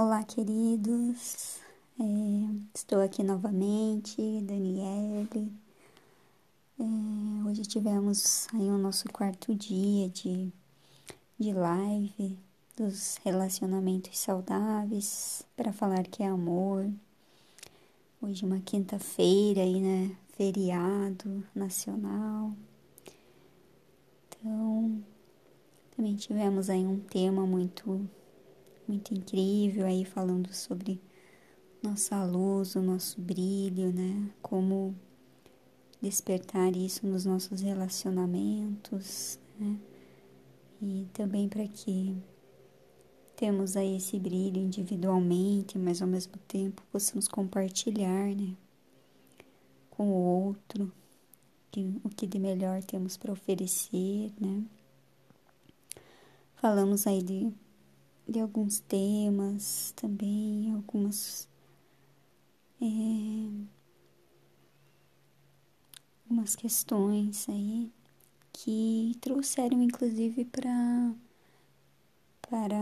Olá, queridos. É, estou aqui novamente, Daniele. É, hoje tivemos aí o nosso quarto dia de, de live dos relacionamentos saudáveis para falar que é amor. Hoje uma quinta-feira aí, né? Feriado nacional. Então, também tivemos aí um tema muito muito incrível aí falando sobre nossa luz, o nosso brilho, né? Como despertar isso nos nossos relacionamentos, né? E também para que temos aí esse brilho individualmente, mas ao mesmo tempo possamos compartilhar, né? Com o outro que, o que de melhor temos para oferecer, né? Falamos aí de de alguns temas também, algumas. É, algumas questões aí que trouxeram inclusive para para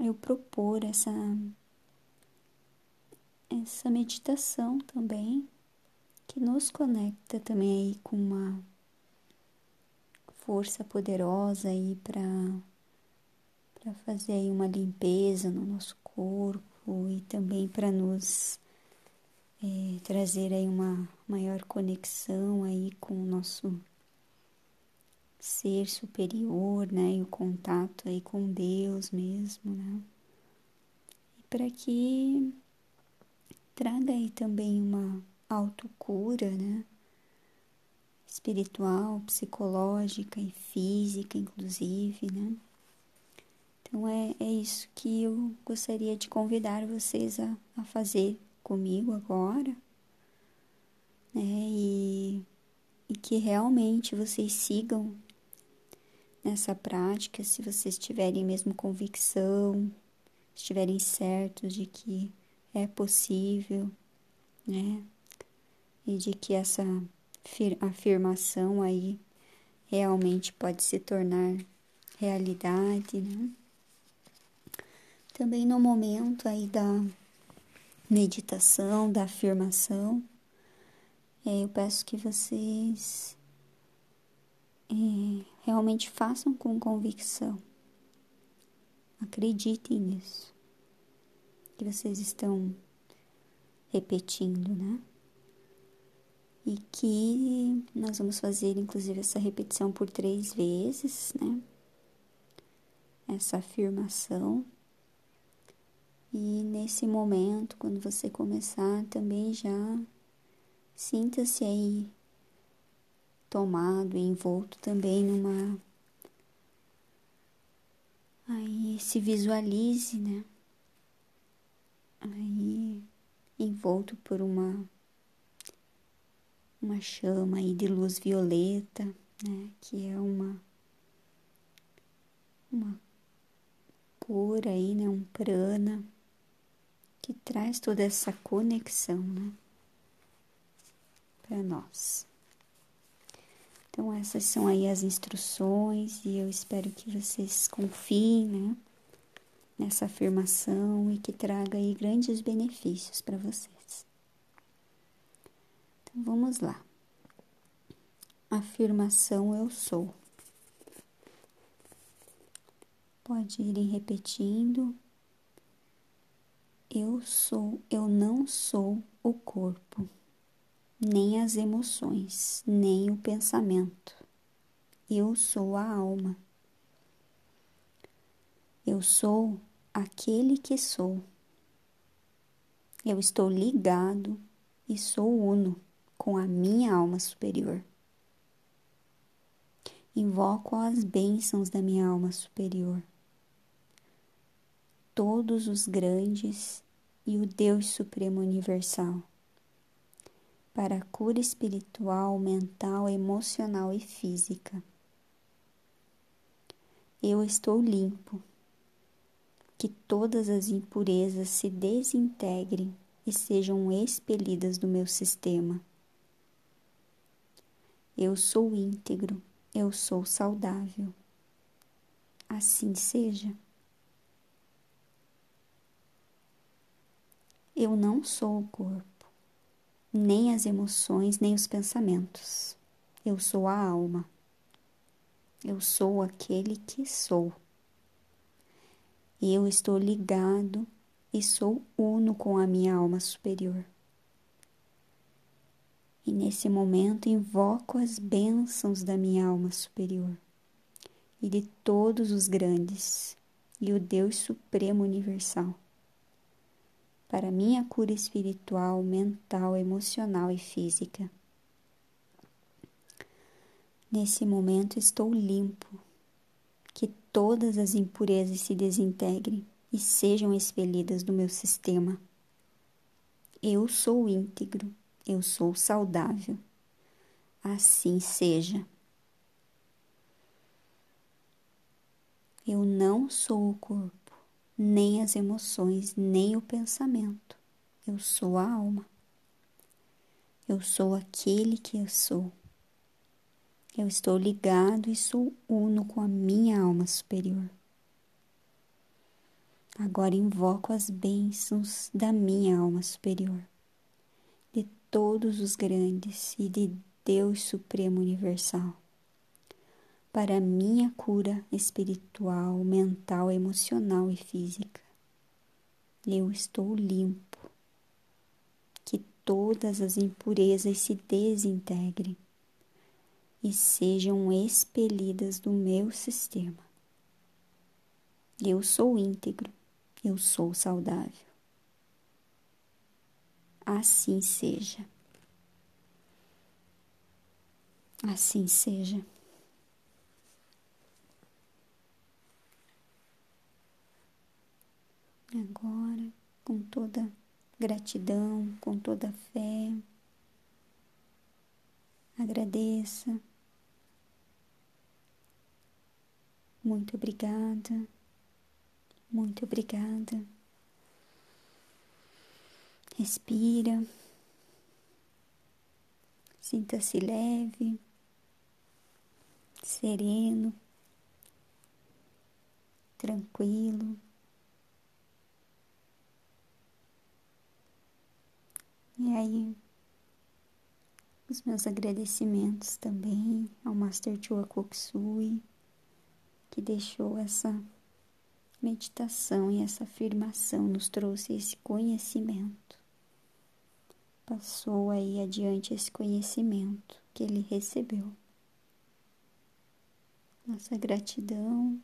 eu propor essa essa meditação também que nos conecta também aí com uma força poderosa aí para para fazer aí uma limpeza no nosso corpo e também para nos é, trazer aí uma maior conexão aí com o nosso ser superior, né, e o contato aí com Deus mesmo, né, e para que traga aí também uma autocura, né, espiritual, psicológica e física, inclusive, né. Então é, é isso que eu gostaria de convidar vocês a, a fazer comigo agora, né? E, e que realmente vocês sigam nessa prática, se vocês tiverem mesmo convicção, estiverem certos de que é possível, né? E de que essa afirmação aí realmente pode se tornar realidade, né? Também no momento aí da meditação, da afirmação, é, eu peço que vocês é, realmente façam com convicção. Acreditem nisso. Que vocês estão repetindo, né? E que nós vamos fazer, inclusive, essa repetição por três vezes, né? Essa afirmação. E nesse momento, quando você começar, também já sinta-se aí tomado, envolto também numa. Aí se visualize, né? Aí envolto por uma uma chama aí de luz violeta, né? Que é uma uma cor aí, né? Um prana que traz toda essa conexão, né? Para nós. Então, essas são aí as instruções e eu espero que vocês confiem, né? Nessa afirmação e que traga aí grandes benefícios para vocês. Então, vamos lá. Afirmação eu sou. Pode irem repetindo eu sou, eu não sou o corpo, nem as emoções, nem o pensamento. Eu sou a alma. Eu sou aquele que sou. Eu estou ligado e sou uno com a minha alma superior. Invoco as bênçãos da minha alma superior todos os grandes e o Deus Supremo Universal, para a cura espiritual, mental, emocional e física. Eu estou limpo, que todas as impurezas se desintegrem e sejam expelidas do meu sistema. Eu sou íntegro, eu sou saudável. Assim seja. Eu não sou o corpo, nem as emoções, nem os pensamentos. Eu sou a alma. Eu sou aquele que sou. Eu estou ligado e sou uno com a minha alma superior. E nesse momento invoco as bênçãos da minha alma superior e de todos os grandes e o Deus Supremo Universal para minha cura espiritual, mental, emocional e física. Nesse momento estou limpo, que todas as impurezas se desintegrem e sejam expelidas do meu sistema. Eu sou íntegro, eu sou saudável. Assim seja. Eu não sou o corpo, nem as emoções, nem o pensamento. Eu sou a alma. Eu sou aquele que eu sou. Eu estou ligado e sou uno com a minha alma superior. Agora invoco as bênçãos da minha alma superior, de todos os grandes e de Deus Supremo Universal para minha cura espiritual, mental, emocional e física. Eu estou limpo. Que todas as impurezas se desintegrem e sejam expelidas do meu sistema. Eu sou íntegro, eu sou saudável. Assim seja. Assim seja. Agora, com toda gratidão, com toda fé, agradeça. Muito obrigada, muito obrigada. Respira, sinta-se leve, sereno, tranquilo. E aí, os meus agradecimentos também ao Master Chua Koksui, que deixou essa meditação e essa afirmação, nos trouxe esse conhecimento. Passou aí adiante esse conhecimento que ele recebeu. Nossa gratidão,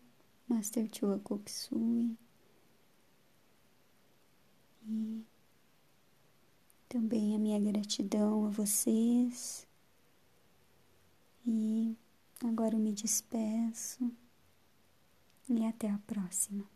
Master Chua Koksui. E também a minha gratidão a vocês. E agora eu me despeço e até a próxima.